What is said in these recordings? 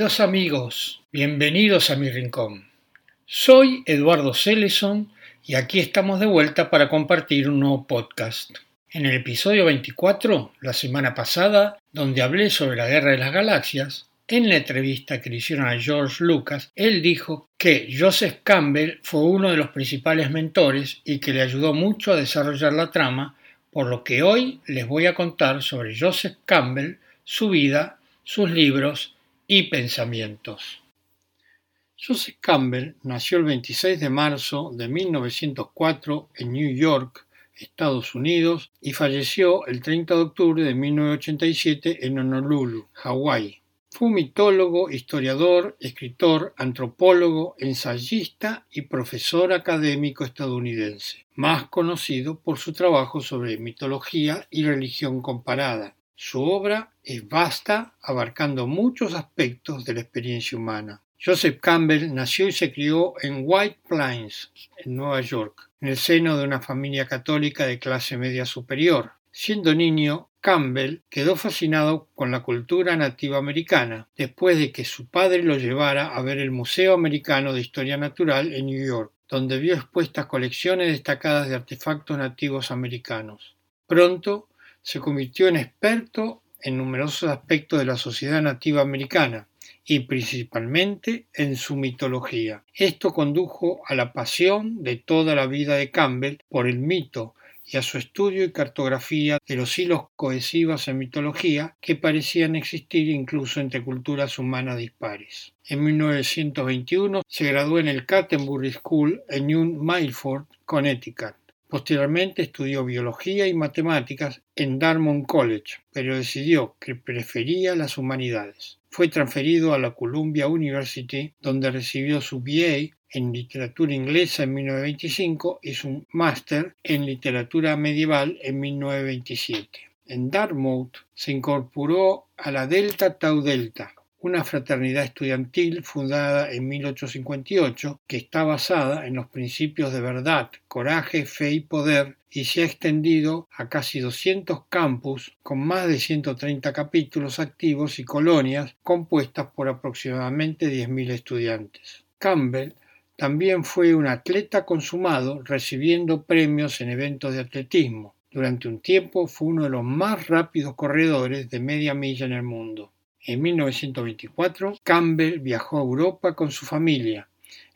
Queridos amigos, bienvenidos a mi rincón. Soy Eduardo Celeson y aquí estamos de vuelta para compartir un nuevo podcast. En el episodio 24, la semana pasada, donde hablé sobre la Guerra de las Galaxias, en la entrevista que le hicieron a George Lucas, él dijo que Joseph Campbell fue uno de los principales mentores y que le ayudó mucho a desarrollar la trama, por lo que hoy les voy a contar sobre Joseph Campbell, su vida, sus libros y pensamientos. Joseph Campbell nació el 26 de marzo de 1904 en New York, Estados Unidos, y falleció el 30 de octubre de 1987 en Honolulu, Hawái. Fue mitólogo, historiador, escritor, antropólogo, ensayista y profesor académico estadounidense, más conocido por su trabajo sobre mitología y religión comparada. Su obra es vasta, abarcando muchos aspectos de la experiencia humana. Joseph Campbell nació y se crió en White Plains, en Nueva York, en el seno de una familia católica de clase media superior. Siendo niño, Campbell quedó fascinado con la cultura nativa americana, después de que su padre lo llevara a ver el Museo Americano de Historia Natural en New York, donde vio expuestas colecciones destacadas de artefactos nativos americanos. Pronto se convirtió en experto en numerosos aspectos de la sociedad nativa americana y principalmente en su mitología. Esto condujo a la pasión de toda la vida de Campbell por el mito y a su estudio y cartografía de los hilos cohesivos en mitología que parecían existir incluso entre culturas humanas dispares. En 1921 se graduó en el Canterbury School en New Milford, Connecticut. Posteriormente estudió biología y matemáticas en Dartmouth College, pero decidió que prefería las humanidades. Fue transferido a la Columbia University, donde recibió su BA en literatura inglesa en 1925 y su máster en literatura medieval en 1927. En Dartmouth se incorporó a la Delta Tau Delta, una fraternidad estudiantil fundada en 1858 que está basada en los principios de verdad, coraje, fe y poder y se ha extendido a casi 200 campus con más de 130 capítulos activos y colonias compuestas por aproximadamente 10.000 estudiantes. Campbell también fue un atleta consumado recibiendo premios en eventos de atletismo. Durante un tiempo fue uno de los más rápidos corredores de media milla en el mundo. En 1924, Campbell viajó a Europa con su familia.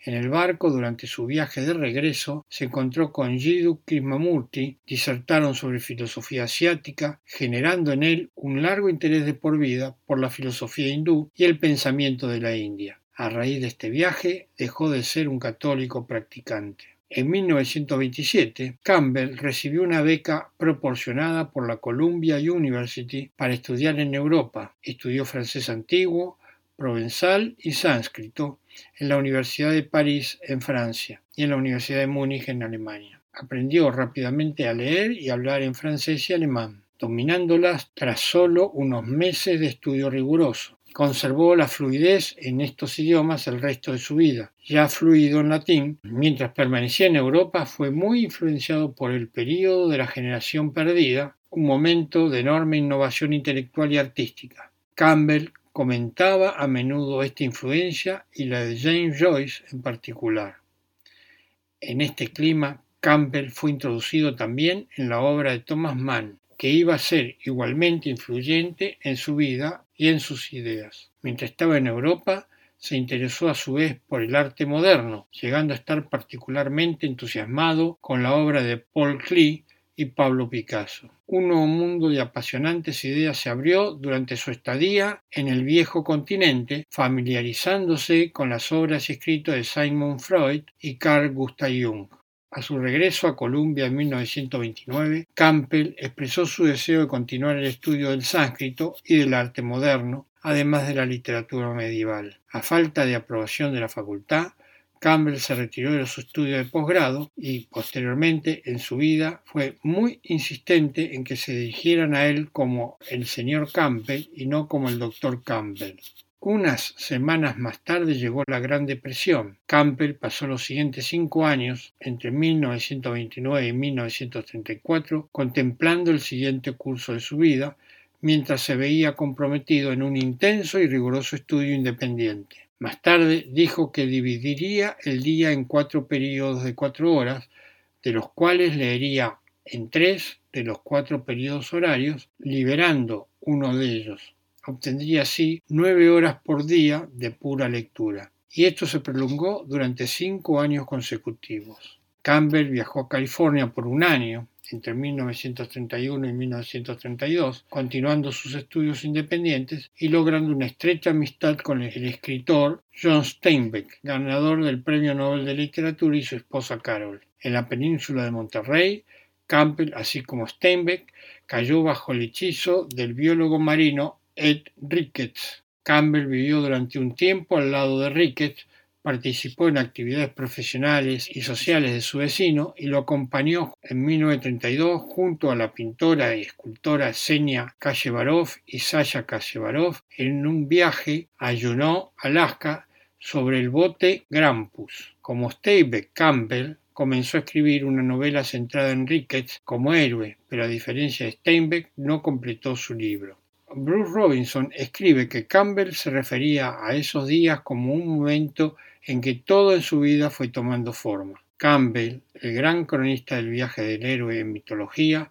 En el barco, durante su viaje de regreso, se encontró con Jiddu Krishnamurti, disertaron sobre filosofía asiática, generando en él un largo interés de por vida por la filosofía hindú y el pensamiento de la India. A raíz de este viaje, dejó de ser un católico practicante. En 1927, Campbell recibió una beca proporcionada por la Columbia University para estudiar en Europa. Estudió francés antiguo, provenzal y sánscrito en la Universidad de París en Francia y en la Universidad de Múnich en Alemania. Aprendió rápidamente a leer y hablar en francés y alemán, dominándolas tras solo unos meses de estudio riguroso. Conservó la fluidez en estos idiomas el resto de su vida. Ya fluido en latín, mientras permanecía en Europa fue muy influenciado por el período de la generación perdida, un momento de enorme innovación intelectual y artística. Campbell comentaba a menudo esta influencia y la de James Joyce en particular. En este clima, Campbell fue introducido también en la obra de Thomas Mann, que iba a ser igualmente influyente en su vida y en sus ideas. Mientras estaba en Europa, se interesó a su vez por el arte moderno, llegando a estar particularmente entusiasmado con la obra de Paul Klee y Pablo Picasso. Un nuevo mundo de apasionantes ideas se abrió durante su estadía en el viejo continente, familiarizándose con las obras y escritos de Sigmund Freud y Carl Gustav Jung. A su regreso a Columbia en 1929, Campbell expresó su deseo de continuar el estudio del sánscrito y del arte moderno, además de la literatura medieval. A falta de aprobación de la facultad, Campbell se retiró de los estudios de posgrado y posteriormente en su vida fue muy insistente en que se dirigieran a él como el señor Campbell y no como el doctor Campbell. Unas semanas más tarde llegó la Gran Depresión. Campbell pasó los siguientes cinco años, entre 1929 y 1934, contemplando el siguiente curso de su vida, mientras se veía comprometido en un intenso y riguroso estudio independiente. Más tarde dijo que dividiría el día en cuatro periodos de cuatro horas, de los cuales leería en tres de los cuatro periodos horarios, liberando uno de ellos. Obtendría así nueve horas por día de pura lectura. Y esto se prolongó durante cinco años consecutivos. Campbell viajó a California por un año, entre 1931 y 1932, continuando sus estudios independientes y logrando una estrecha amistad con el escritor John Steinbeck, ganador del Premio Nobel de Literatura, y su esposa Carol. En la península de Monterrey, Campbell, así como Steinbeck, cayó bajo el hechizo del biólogo marino Ed Ricketts. Campbell vivió durante un tiempo al lado de Ricketts, participó en actividades profesionales y sociales de su vecino y lo acompañó en 1932 junto a la pintora y escultora Senia Kashevarov y Sasha Kashevarov en un viaje a Juneau, Alaska, sobre el bote Grampus. Como Steve Campbell comenzó a escribir una novela centrada en Ricketts como héroe, pero a diferencia de Steinbeck no completó su libro. Bruce Robinson escribe que Campbell se refería a esos días como un momento en que todo en su vida fue tomando forma. Campbell, el gran cronista del viaje del héroe en mitología,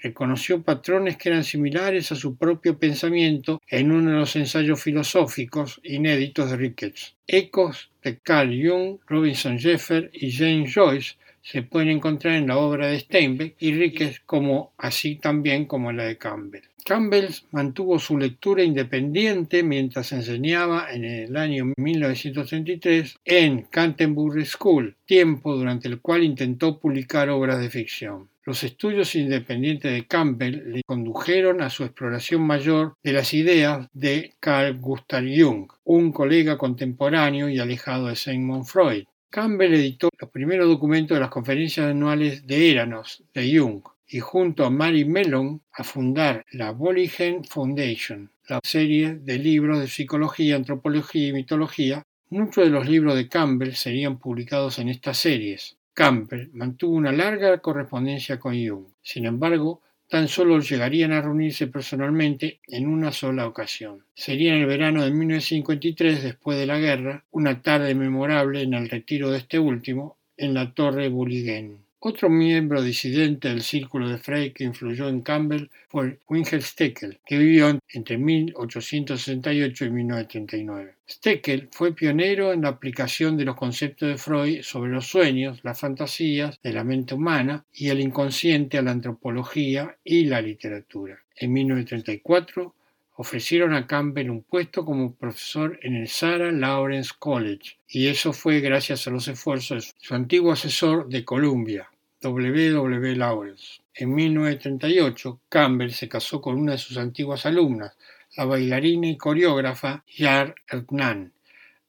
reconoció patrones que eran similares a su propio pensamiento en uno de los ensayos filosóficos inéditos de Ricketts. Ecos de Carl Jung, Robinson Jeffer y James Joyce se pueden encontrar en la obra de Steinbeck y Ricketts como así también como en la de Campbell. Campbell mantuvo su lectura independiente mientras enseñaba en el año 1933 en Canterbury School, tiempo durante el cual intentó publicar obras de ficción. Los estudios independientes de Campbell le condujeron a su exploración mayor de las ideas de Carl Gustav Jung, un colega contemporáneo y alejado de Sigmund Freud. Campbell editó los primeros documentos de las conferencias anuales de Eranos de Jung, y junto a Mary Mellon a fundar la Bolligen Foundation, la serie de libros de psicología, antropología y mitología. Muchos de los libros de Campbell serían publicados en estas series. Campbell mantuvo una larga correspondencia con Jung. Sin embargo, tan solo llegarían a reunirse personalmente en una sola ocasión. Sería en el verano de 1953, después de la guerra, una tarde memorable en el retiro de este último, en la Torre. Otro miembro disidente del círculo de Frey que influyó en Campbell fue Wilhelm Steckel, que vivió entre 1868 y 1939. Steckel fue pionero en la aplicación de los conceptos de Freud sobre los sueños, las fantasías de la mente humana y el inconsciente a la antropología y la literatura. En 1934 ofrecieron a Campbell un puesto como profesor en el Sarah Lawrence College, y eso fue gracias a los esfuerzos de su antiguo asesor de Columbia, W. W. Lawrence. En 1938, Campbell se casó con una de sus antiguas alumnas, la bailarina y coreógrafa Yar Hernan.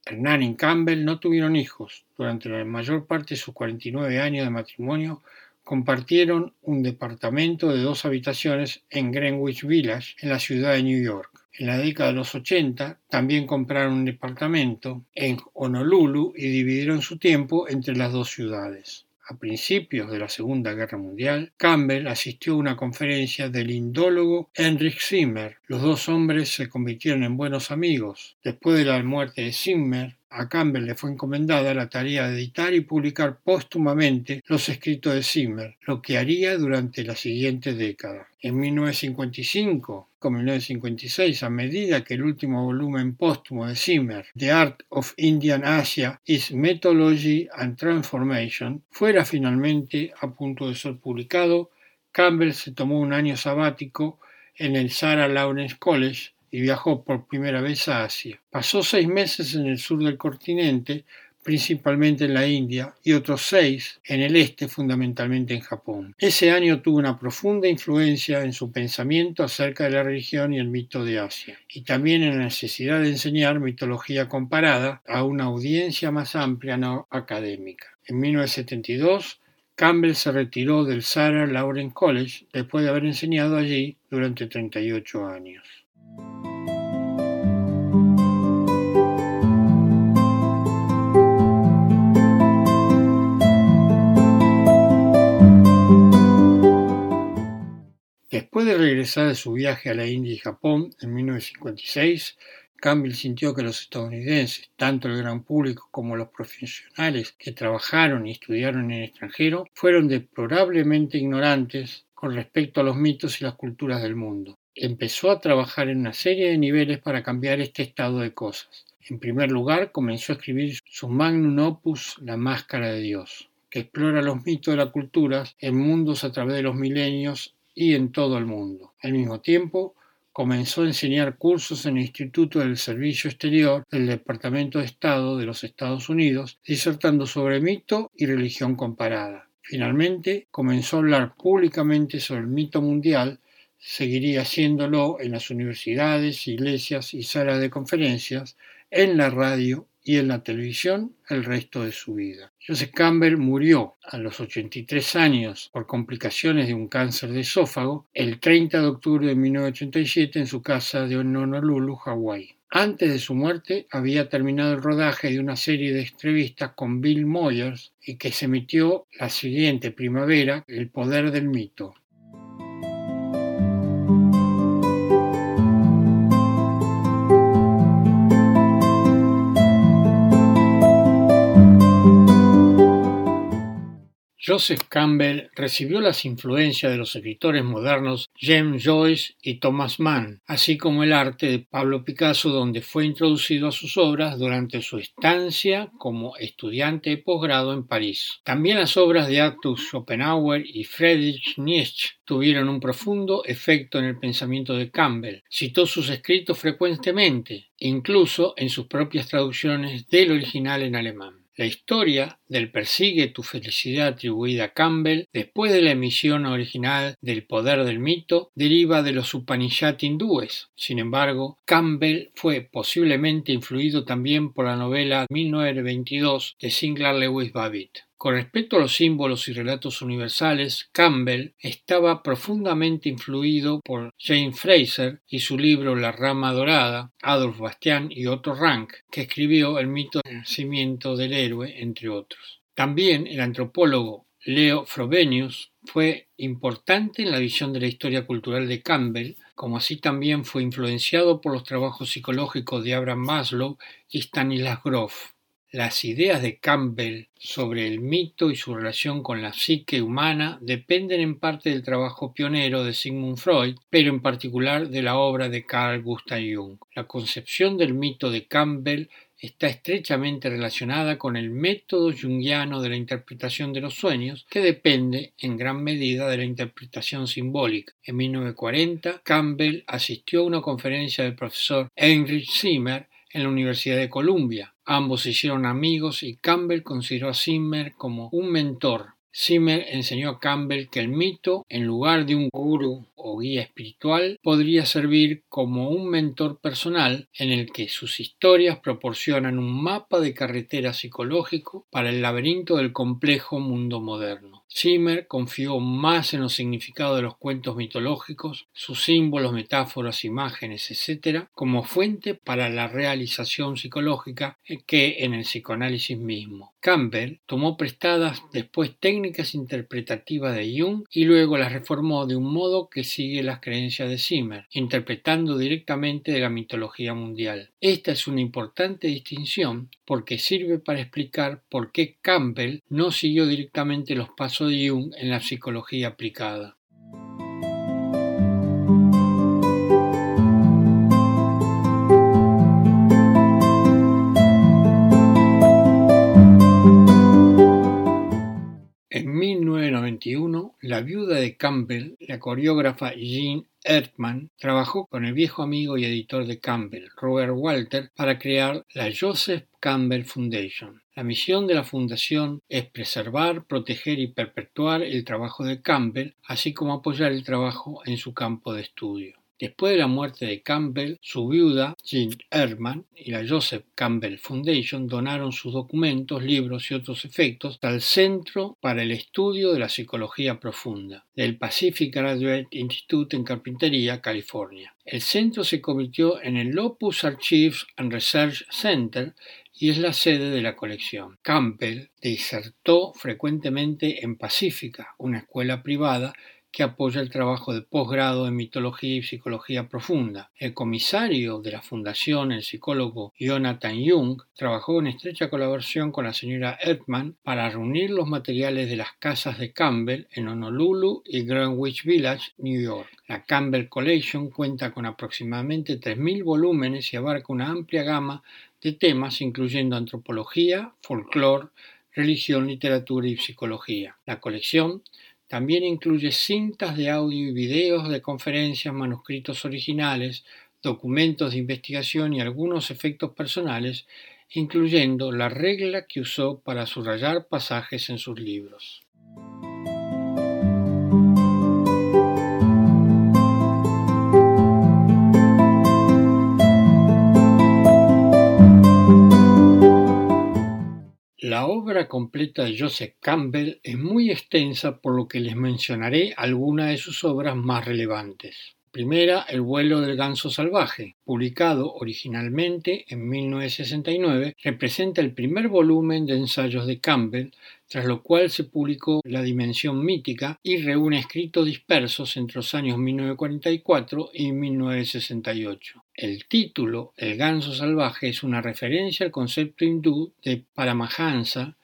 Hernan y Campbell no tuvieron hijos. Durante la mayor parte de sus 49 años de matrimonio, compartieron un departamento de dos habitaciones en Greenwich Village, en la ciudad de New York. En la década de los 80 también compraron un departamento en Honolulu y dividieron su tiempo entre las dos ciudades. A principios de la Segunda Guerra Mundial, Campbell asistió a una conferencia del indólogo Heinrich Zimmer. Los dos hombres se convirtieron en buenos amigos. Después de la muerte de Zimmer, a Campbell le fue encomendada la tarea de editar y publicar póstumamente los escritos de Zimmer, lo que haría durante la siguiente década. En 1955, con 1956, a medida que el último volumen póstumo de Zimmer, The Art of Indian Asia is Methodology and Transformation, fuera finalmente a punto de ser publicado, Campbell se tomó un año sabático en el Sarah Lawrence College y viajó por primera vez a Asia. Pasó seis meses en el sur del continente, principalmente en la India, y otros seis en el este, fundamentalmente en Japón. Ese año tuvo una profunda influencia en su pensamiento acerca de la religión y el mito de Asia, y también en la necesidad de enseñar mitología comparada a una audiencia más amplia no académica. En 1972, Campbell se retiró del Sarah Lawrence College después de haber enseñado allí durante 38 años. De regresar de su viaje a la India y Japón en 1956, Campbell sintió que los estadounidenses, tanto el gran público como los profesionales que trabajaron y estudiaron en el extranjero, fueron deplorablemente ignorantes con respecto a los mitos y las culturas del mundo. Empezó a trabajar en una serie de niveles para cambiar este estado de cosas. En primer lugar, comenzó a escribir su magnum opus La Máscara de Dios, que explora los mitos de las culturas en mundos a través de los milenios y en todo el mundo. Al mismo tiempo, comenzó a enseñar cursos en el Instituto del Servicio Exterior del Departamento de Estado de los Estados Unidos, disertando sobre mito y religión comparada. Finalmente, comenzó a hablar públicamente sobre el mito mundial, seguiría haciéndolo en las universidades, iglesias y salas de conferencias, en la radio y en la televisión el resto de su vida. Joseph Campbell murió a los 83 años por complicaciones de un cáncer de esófago el 30 de octubre de 1987 en su casa de Honolulu, Hawái. Antes de su muerte había terminado el rodaje de una serie de entrevistas con Bill Moyers y que se emitió la siguiente primavera, El poder del mito. Joseph Campbell recibió las influencias de los escritores modernos James Joyce y Thomas Mann, así como el arte de Pablo Picasso, donde fue introducido a sus obras durante su estancia como estudiante de posgrado en París. También las obras de Arthur Schopenhauer y Friedrich Nietzsche tuvieron un profundo efecto en el pensamiento de Campbell. Citó sus escritos frecuentemente, incluso en sus propias traducciones del original en alemán. La historia del Persigue tu felicidad atribuida a Campbell, después de la emisión original del Poder del mito, deriva de los Upanishad hindúes. Sin embargo, Campbell fue posiblemente influido también por la novela 1922 de Sinclair Lewis Babbitt. Con respecto a los símbolos y relatos universales, Campbell estaba profundamente influido por Jane Fraser y su libro La rama dorada, Adolf Bastian y Otto Rank, que escribió El mito del nacimiento del héroe, entre otros. También el antropólogo Leo Frobenius fue importante en la visión de la historia cultural de Campbell, como así también fue influenciado por los trabajos psicológicos de Abraham Maslow y Stanislas Grof. Las ideas de Campbell sobre el mito y su relación con la psique humana dependen en parte del trabajo pionero de Sigmund Freud, pero en particular de la obra de Carl Gustav Jung. La concepción del mito de Campbell está estrechamente relacionada con el método junguiano de la interpretación de los sueños, que depende en gran medida de la interpretación simbólica. En 1940, Campbell asistió a una conferencia del profesor Heinrich Zimmer en la Universidad de Columbia. Ambos se hicieron amigos y Campbell consideró a Zimmer como un mentor. Zimmer enseñó a Campbell que el mito, en lugar de un guru o guía espiritual, podría servir como un mentor personal en el que sus historias proporcionan un mapa de carretera psicológico para el laberinto del complejo mundo moderno. Zimmer confió más en los significados de los cuentos mitológicos, sus símbolos, metáforas, imágenes, etc., como fuente para la realización psicológica que en el psicoanálisis mismo. Campbell tomó prestadas después técnicas interpretativas de Jung y luego las reformó de un modo que sigue las creencias de Zimmer, interpretando directamente de la mitología mundial. Esta es una importante distinción porque sirve para explicar por qué Campbell no siguió directamente los pasos de Jung en la psicología aplicada. La viuda de Campbell, la coreógrafa Jean Erdman, trabajó con el viejo amigo y editor de Campbell, Robert Walter, para crear la Joseph Campbell Foundation. La misión de la Fundación es preservar, proteger y perpetuar el trabajo de Campbell, así como apoyar el trabajo en su campo de estudio. Después de la muerte de Campbell, su viuda, Jean Ehrman, y la Joseph Campbell Foundation donaron sus documentos, libros y otros efectos al Centro para el Estudio de la Psicología Profunda del Pacific Graduate Institute en Carpintería, California. El centro se convirtió en el Lopus Archives and Research Center y es la sede de la colección. Campbell disertó frecuentemente en Pacífica, una escuela privada que apoya el trabajo de posgrado en mitología y psicología profunda. El comisario de la fundación, el psicólogo Jonathan Jung, trabajó en estrecha colaboración con la señora Edman para reunir los materiales de las casas de Campbell en Honolulu y Greenwich Village, New York. La Campbell Collection cuenta con aproximadamente 3.000 volúmenes y abarca una amplia gama de temas incluyendo antropología, folclore, religión, literatura y psicología. La colección también incluye cintas de audio y videos de conferencias, manuscritos originales, documentos de investigación y algunos efectos personales, incluyendo la regla que usó para subrayar pasajes en sus libros. La obra completa de Joseph Campbell es muy extensa por lo que les mencionaré algunas de sus obras más relevantes. Primera, El vuelo del ganso salvaje, publicado originalmente en 1969, representa el primer volumen de ensayos de Campbell, tras lo cual se publicó La Dimensión Mítica y reúne escritos dispersos entre los años 1944 y 1968. El título, El ganso salvaje, es una referencia al concepto hindú de Paramahansa,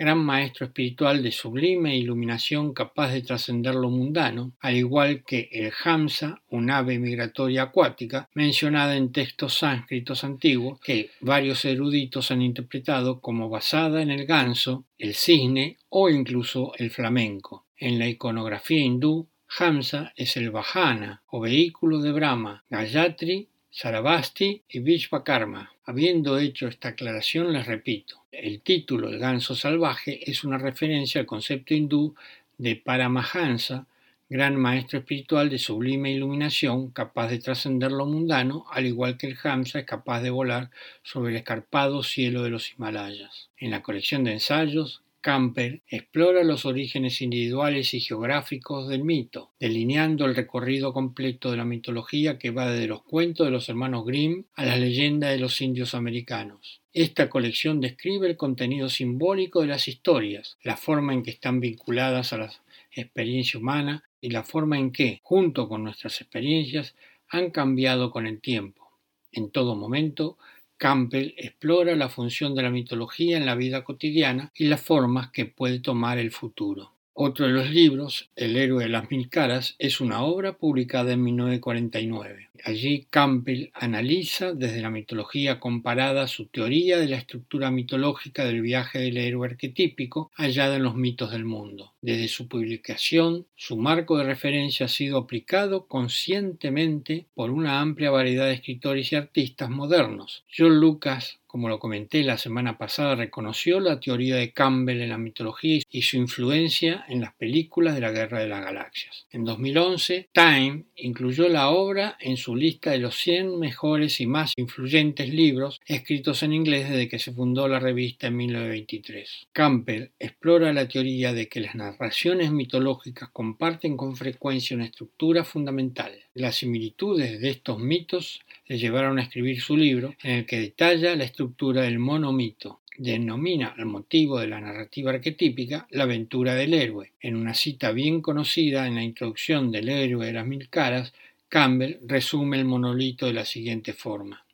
gran maestro espiritual de sublime iluminación capaz de trascender lo mundano, al igual que el Hamsa, un ave migratoria acuática, mencionada en textos sánscritos antiguos que varios eruditos han interpretado como basada en el ganso, el cisne o incluso el flamenco. En la iconografía hindú, Hamsa es el Vahana o vehículo de Brahma, Gayatri Sarabasti y Vishvakarma. Habiendo hecho esta aclaración, les repito, el título El ganso salvaje es una referencia al concepto hindú de Paramahansa, gran maestro espiritual de sublime iluminación, capaz de trascender lo mundano, al igual que el Hamsa es capaz de volar sobre el escarpado cielo de los Himalayas. En la colección de ensayos, Camper explora los orígenes individuales y geográficos del mito, delineando el recorrido completo de la mitología que va desde los cuentos de los hermanos Grimm a las leyendas de los indios americanos. Esta colección describe el contenido simbólico de las historias, la forma en que están vinculadas a la experiencia humana y la forma en que, junto con nuestras experiencias, han cambiado con el tiempo. En todo momento, Campbell explora la función de la mitología en la vida cotidiana y las formas que puede tomar el futuro. Otro de los libros, El héroe de las mil caras, es una obra publicada en 1949. Allí Campbell analiza desde la mitología comparada su teoría de la estructura mitológica del viaje del héroe arquetípico hallada en los mitos del mundo. Desde su publicación, su marco de referencia ha sido aplicado conscientemente por una amplia variedad de escritores y artistas modernos. John Lucas, como lo comenté la semana pasada, reconoció la teoría de Campbell en la mitología y su influencia en las películas de la Guerra de las Galaxias. En 2011, Time incluyó la obra en su lista de los 100 mejores y más influyentes libros escritos en inglés desde que se fundó la revista en 1923. Campbell explora la teoría de que las narraciones mitológicas comparten con frecuencia una estructura fundamental. Las similitudes de estos mitos le llevaron a escribir su libro en el que detalla la estructura del monomito. Denomina al motivo de la narrativa arquetípica la aventura del héroe. En una cita bien conocida en la introducción del héroe de las mil caras, Campbell resume el monolito de la siguiente forma.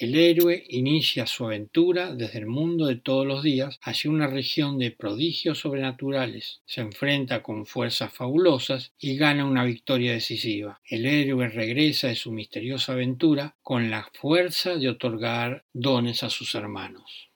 El héroe inicia su aventura desde el mundo de todos los días hacia una región de prodigios sobrenaturales, se enfrenta con fuerzas fabulosas y gana una victoria decisiva. El héroe regresa de su misteriosa aventura con la fuerza de otorgar dones a sus hermanos.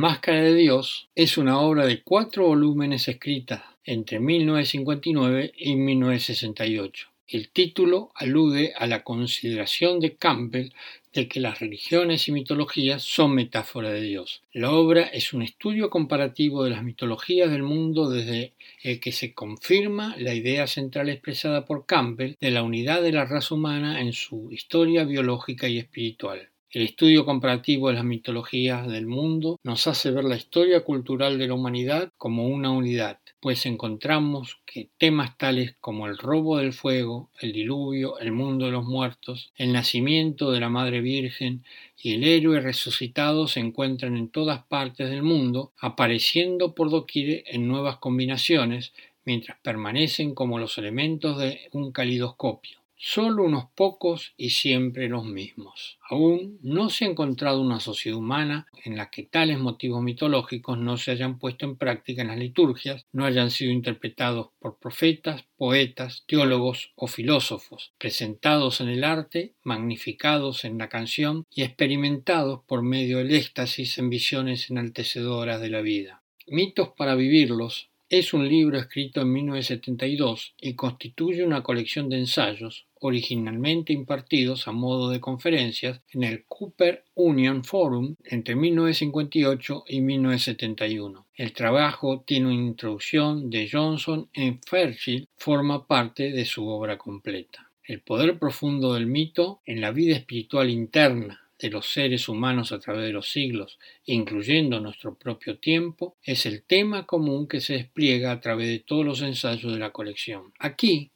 Las Máscaras de Dios es una obra de cuatro volúmenes escrita entre 1959 y 1968. El título alude a la consideración de Campbell de que las religiones y mitologías son metáforas de Dios. La obra es un estudio comparativo de las mitologías del mundo desde el que se confirma la idea central expresada por Campbell de la unidad de la raza humana en su historia biológica y espiritual. El estudio comparativo de las mitologías del mundo nos hace ver la historia cultural de la humanidad como una unidad. pues encontramos que temas tales como el robo del fuego, el diluvio, el mundo de los muertos, el nacimiento de la Madre Virgen y el héroe resucitado se encuentran en todas partes del mundo, apareciendo por doquier en nuevas combinaciones, mientras permanecen como los elementos de un calidoscopio solo unos pocos y siempre los mismos. Aún no se ha encontrado una sociedad humana en la que tales motivos mitológicos no se hayan puesto en práctica en las liturgias, no hayan sido interpretados por profetas, poetas, teólogos o filósofos, presentados en el arte, magnificados en la canción y experimentados por medio del éxtasis en visiones enaltecedoras de la vida. Mitos para vivirlos es un libro escrito en 1972 y constituye una colección de ensayos, originalmente impartidos a modo de conferencias en el Cooper Union Forum entre 1958 y 1971. El trabajo tiene una introducción de Johnson en Fairchild, forma parte de su obra completa. El poder profundo del mito en la vida espiritual interna de los seres humanos a través de los siglos, incluyendo nuestro propio tiempo, es el tema común que se despliega a través de todos los ensayos de la colección. Aquí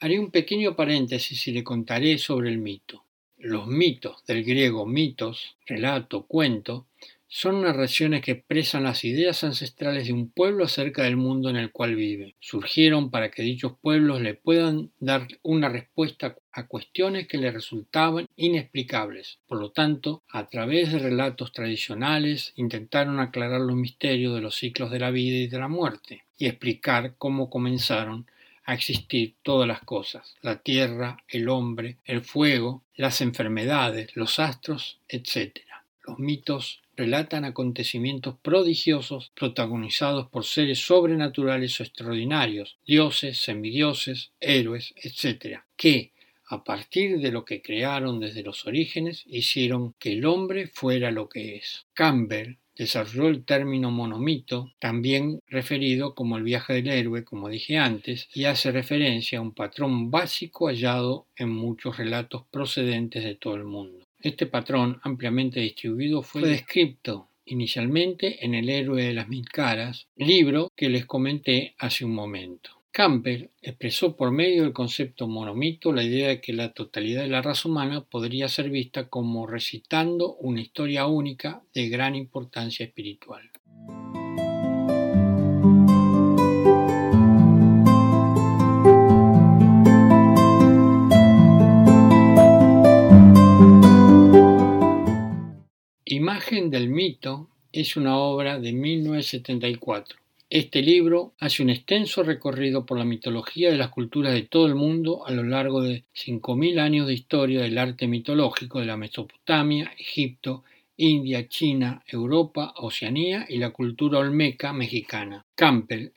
haré un pequeño paréntesis y le contaré sobre el mito. Los mitos, del griego mitos, relato, cuento, son narraciones que expresan las ideas ancestrales de un pueblo acerca del mundo en el cual vive. Surgieron para que dichos pueblos le puedan dar una respuesta a cuestiones que le resultaban inexplicables. Por lo tanto, a través de relatos tradicionales intentaron aclarar los misterios de los ciclos de la vida y de la muerte y explicar cómo comenzaron a existir todas las cosas, la tierra, el hombre, el fuego, las enfermedades, los astros, etc. Los mitos relatan acontecimientos prodigiosos protagonizados por seres sobrenaturales o extraordinarios, dioses, semidioses, héroes, etc., que, a partir de lo que crearon desde los orígenes, hicieron que el hombre fuera lo que es. Campbell desarrolló el término monomito, también referido como el viaje del héroe, como dije antes, y hace referencia a un patrón básico hallado en muchos relatos procedentes de todo el mundo. Este patrón, ampliamente distribuido, fue descrito inicialmente en El héroe de las mil caras, libro que les comenté hace un momento. Campbell expresó por medio del concepto monomito la idea de que la totalidad de la raza humana podría ser vista como recitando una historia única de gran importancia espiritual. Imagen del mito es una obra de 1974. Este libro hace un extenso recorrido por la mitología de las culturas de todo el mundo a lo largo de 5.000 años de historia del arte mitológico de la Mesopotamia, Egipto, India, China, Europa, Oceanía y la cultura olmeca mexicana. Campbell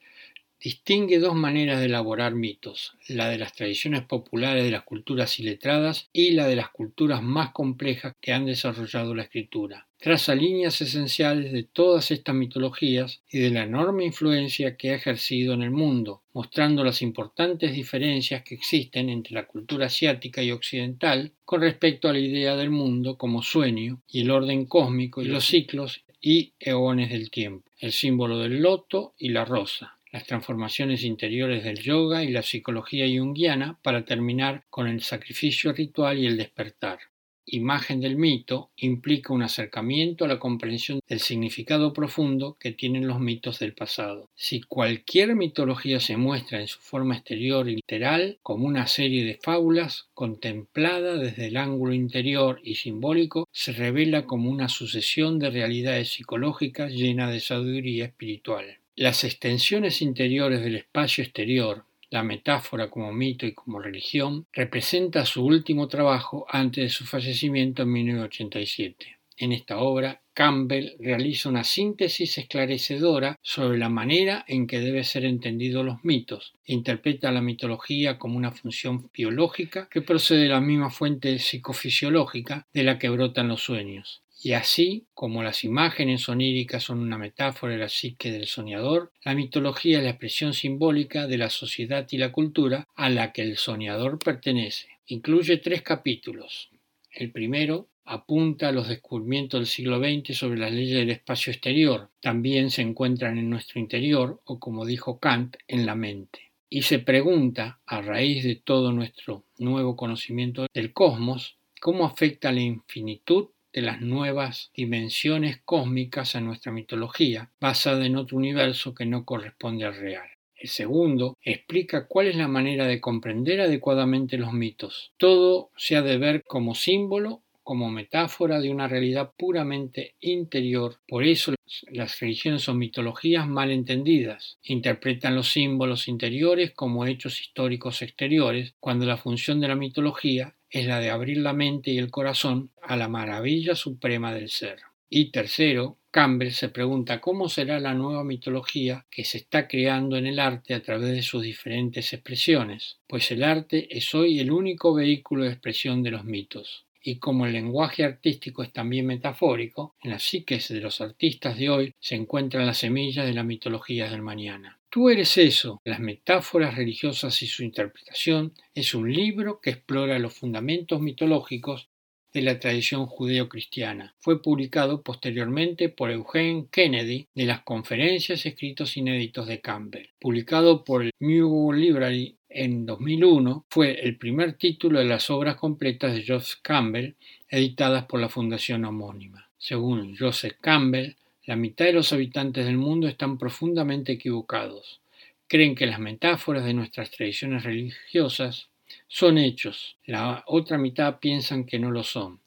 distingue dos maneras de elaborar mitos, la de las tradiciones populares de las culturas iletradas y la de las culturas más complejas que han desarrollado la escritura. Traza líneas esenciales de todas estas mitologías y de la enorme influencia que ha ejercido en el mundo, mostrando las importantes diferencias que existen entre la cultura asiática y occidental con respecto a la idea del mundo como sueño y el orden cósmico y los ciclos y eones del tiempo, el símbolo del loto y la rosa, las transformaciones interiores del yoga y la psicología junguiana para terminar con el sacrificio ritual y el despertar. Imagen del mito implica un acercamiento a la comprensión del significado profundo que tienen los mitos del pasado. Si cualquier mitología se muestra en su forma exterior y literal como una serie de fábulas contemplada desde el ángulo interior y simbólico, se revela como una sucesión de realidades psicológicas llenas de sabiduría espiritual. Las extensiones interiores del espacio exterior, la metáfora como mito y como religión, representa su último trabajo antes de su fallecimiento en 1987. En esta obra, Campbell realiza una síntesis esclarecedora sobre la manera en que deben ser entendidos los mitos. Interpreta la mitología como una función biológica que procede de la misma fuente psicofisiológica de la que brotan los sueños. Y así como las imágenes oníricas son una metáfora de la psique del soñador, la mitología es la expresión simbólica de la sociedad y la cultura a la que el soñador pertenece. Incluye tres capítulos. El primero apunta a los descubrimientos del siglo XX sobre las leyes del espacio exterior. También se encuentran en nuestro interior, o como dijo Kant, en la mente. Y se pregunta, a raíz de todo nuestro nuevo conocimiento del cosmos, cómo afecta la infinitud de las nuevas dimensiones cósmicas a nuestra mitología, basada en otro universo que no corresponde al real. El segundo explica cuál es la manera de comprender adecuadamente los mitos. Todo se ha de ver como símbolo como metáfora de una realidad puramente interior. Por eso las religiones son mitologías mal entendidas. Interpretan los símbolos interiores como hechos históricos exteriores, cuando la función de la mitología es la de abrir la mente y el corazón a la maravilla suprema del ser. Y tercero, Campbell se pregunta cómo será la nueva mitología que se está creando en el arte a través de sus diferentes expresiones, pues el arte es hoy el único vehículo de expresión de los mitos y como el lenguaje artístico es también metafórico, en las psiques de los artistas de hoy se encuentran las semillas de las mitologías del mañana. Tú eres eso. Las metáforas religiosas y su interpretación es un libro que explora los fundamentos mitológicos de la tradición judeo-cristiana. Fue publicado posteriormente por Eugene Kennedy de las conferencias escritos inéditos de Campbell. Publicado por el New Library en 2001, fue el primer título de las obras completas de Joseph Campbell editadas por la fundación homónima. Según Joseph Campbell, la mitad de los habitantes del mundo están profundamente equivocados. Creen que las metáforas de nuestras tradiciones religiosas son hechos, la otra mitad piensan que no lo son,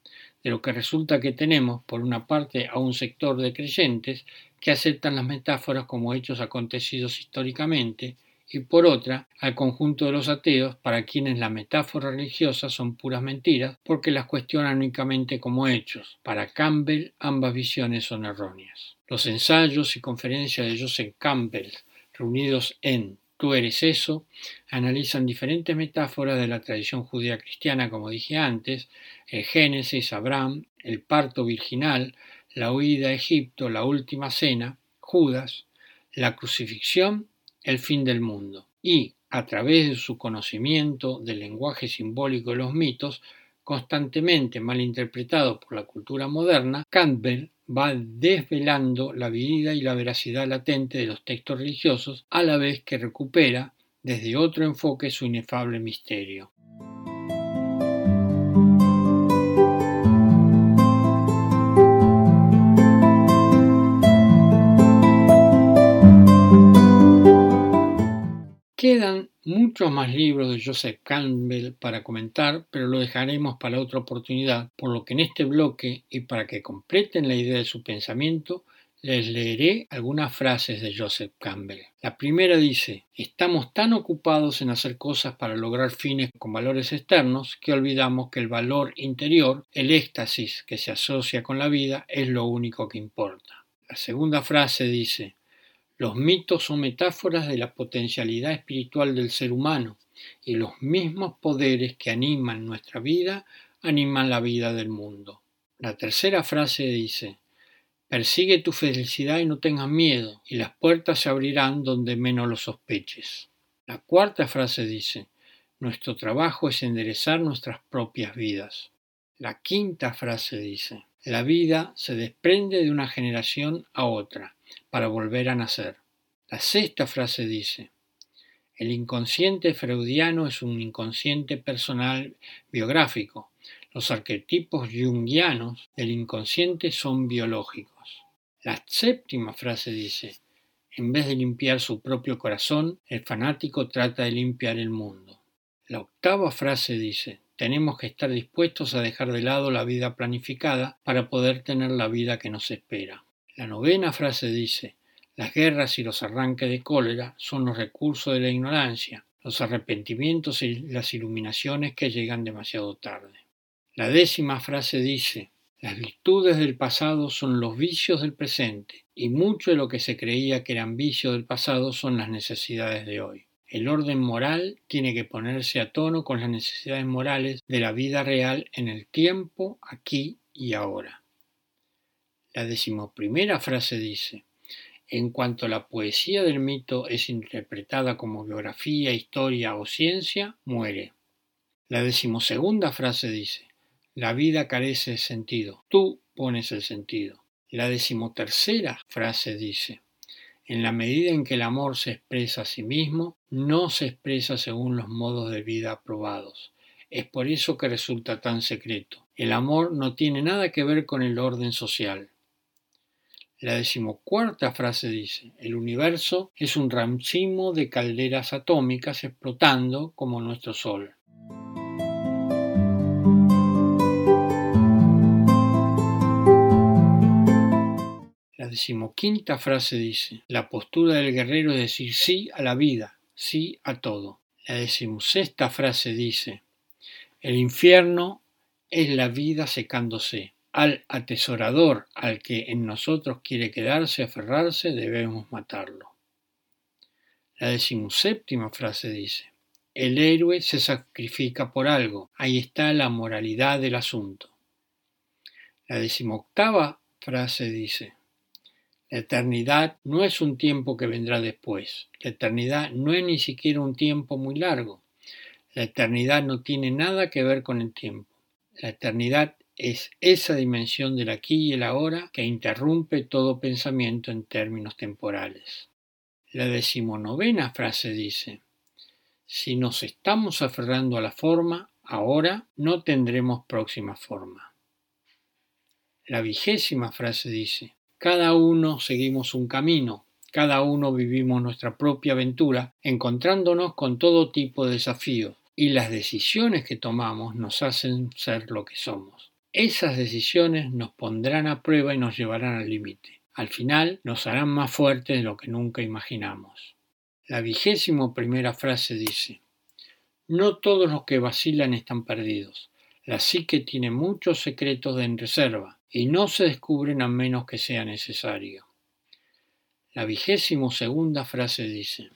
de lo que resulta que tenemos, por una parte, a un sector de creyentes que aceptan las metáforas como hechos acontecidos históricamente, y por otra, al conjunto de los ateos, para quienes las metáforas religiosas son puras mentiras, porque las cuestionan únicamente como hechos. Para Campbell, ambas visiones son erróneas. Los ensayos y conferencias de Joseph Campbell, reunidos en Tú eres eso, analizan diferentes metáforas de la tradición judía cristiana, como dije antes, el Génesis, Abraham, el parto virginal, la huida a Egipto, la última cena, Judas, la crucifixión, el fin del mundo. Y, a través de su conocimiento del lenguaje simbólico de los mitos, constantemente malinterpretado por la cultura moderna, Campbell va desvelando la vida y la veracidad latente de los textos religiosos a la vez que recupera desde otro enfoque su inefable misterio. Quedan muchos más libros de Joseph Campbell para comentar, pero lo dejaremos para otra oportunidad, por lo que en este bloque y para que completen la idea de su pensamiento, les leeré algunas frases de Joseph Campbell. La primera dice, estamos tan ocupados en hacer cosas para lograr fines con valores externos que olvidamos que el valor interior, el éxtasis que se asocia con la vida, es lo único que importa. La segunda frase dice, los mitos son metáforas de la potencialidad espiritual del ser humano y los mismos poderes que animan nuestra vida animan la vida del mundo. La tercera frase dice, Persigue tu felicidad y no tengas miedo, y las puertas se abrirán donde menos lo sospeches. La cuarta frase dice, Nuestro trabajo es enderezar nuestras propias vidas. La quinta frase dice, La vida se desprende de una generación a otra para volver a nacer. La sexta frase dice, el inconsciente freudiano es un inconsciente personal biográfico. Los arquetipos jungianos del inconsciente son biológicos. La séptima frase dice, en vez de limpiar su propio corazón, el fanático trata de limpiar el mundo. La octava frase dice, tenemos que estar dispuestos a dejar de lado la vida planificada para poder tener la vida que nos espera. La novena frase dice, las guerras y los arranques de cólera son los recursos de la ignorancia, los arrepentimientos y las iluminaciones que llegan demasiado tarde. La décima frase dice, las virtudes del pasado son los vicios del presente, y mucho de lo que se creía que eran vicios del pasado son las necesidades de hoy. El orden moral tiene que ponerse a tono con las necesidades morales de la vida real en el tiempo, aquí y ahora. La decimoprimera frase dice, en cuanto la poesía del mito es interpretada como biografía, historia o ciencia, muere. La decimosegunda frase dice, La vida carece de sentido. Tú pones el sentido. La decimotercera frase dice, en la medida en que el amor se expresa a sí mismo, no se expresa según los modos de vida aprobados. Es por eso que resulta tan secreto. El amor no tiene nada que ver con el orden social. La decimocuarta frase dice, el universo es un racimo de calderas atómicas explotando como nuestro Sol. La decimoquinta frase dice, la postura del guerrero es decir sí a la vida, sí a todo. La decimosexta frase dice, el infierno es la vida secándose. Al atesorador al que en nosotros quiere quedarse, aferrarse, debemos matarlo. La decimoséptima frase dice, el héroe se sacrifica por algo. Ahí está la moralidad del asunto. La decimoctava frase dice, la eternidad no es un tiempo que vendrá después. La eternidad no es ni siquiera un tiempo muy largo. La eternidad no tiene nada que ver con el tiempo. La eternidad es esa dimensión del aquí y el ahora que interrumpe todo pensamiento en términos temporales. La decimonovena frase dice, si nos estamos aferrando a la forma, ahora no tendremos próxima forma. La vigésima frase dice, cada uno seguimos un camino, cada uno vivimos nuestra propia aventura, encontrándonos con todo tipo de desafíos, y las decisiones que tomamos nos hacen ser lo que somos. Esas decisiones nos pondrán a prueba y nos llevarán al límite. Al final nos harán más fuertes de lo que nunca imaginamos. La vigésimo primera frase dice, No todos los que vacilan están perdidos. La psique tiene muchos secretos en reserva y no se descubren a menos que sea necesario. La vigésimo segunda frase dice,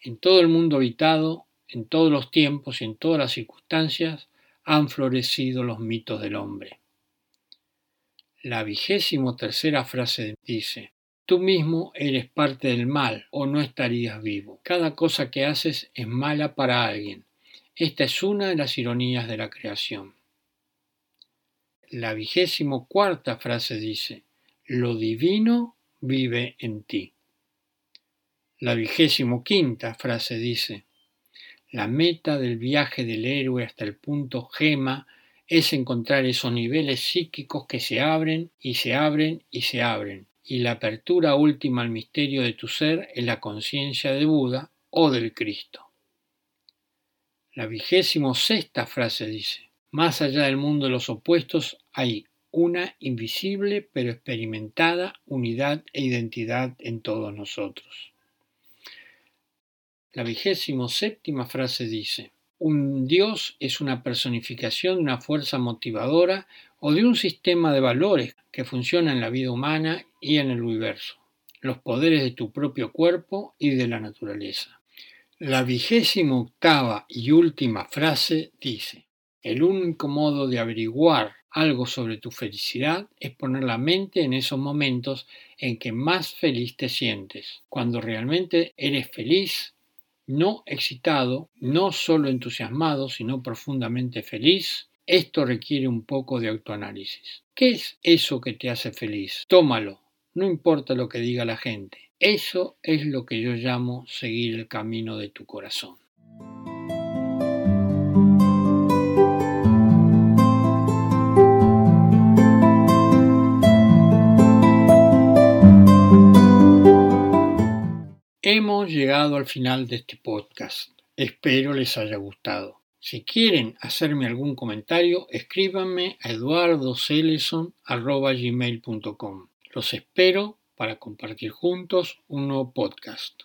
en todo el mundo habitado, en todos los tiempos y en todas las circunstancias, han florecido los mitos del hombre. La vigésimo tercera frase dice, Tú mismo eres parte del mal o no estarías vivo. Cada cosa que haces es mala para alguien. Esta es una de las ironías de la creación. La vigésimo cuarta frase dice, Lo divino vive en ti. La vigésimo quinta frase dice, La meta del viaje del héroe hasta el punto gema es encontrar esos niveles psíquicos que se abren y se abren y se abren, y la apertura última al misterio de tu ser es la conciencia de Buda o del Cristo. La vigésimo sexta frase dice, más allá del mundo de los opuestos hay una invisible pero experimentada unidad e identidad en todos nosotros. La vigésimo séptima frase dice, un Dios es una personificación de una fuerza motivadora o de un sistema de valores que funciona en la vida humana y en el universo, los poderes de tu propio cuerpo y de la naturaleza. La vigésima octava y última frase dice, el único modo de averiguar algo sobre tu felicidad es poner la mente en esos momentos en que más feliz te sientes, cuando realmente eres feliz, no excitado, no solo entusiasmado, sino profundamente feliz. Esto requiere un poco de autoanálisis. ¿Qué es eso que te hace feliz? Tómalo, no importa lo que diga la gente. Eso es lo que yo llamo seguir el camino de tu corazón. Hemos llegado al final de este podcast. Espero les haya gustado. Si quieren hacerme algún comentario, escríbanme a eduardoceleson.gmail.com. Los espero para compartir juntos un nuevo podcast.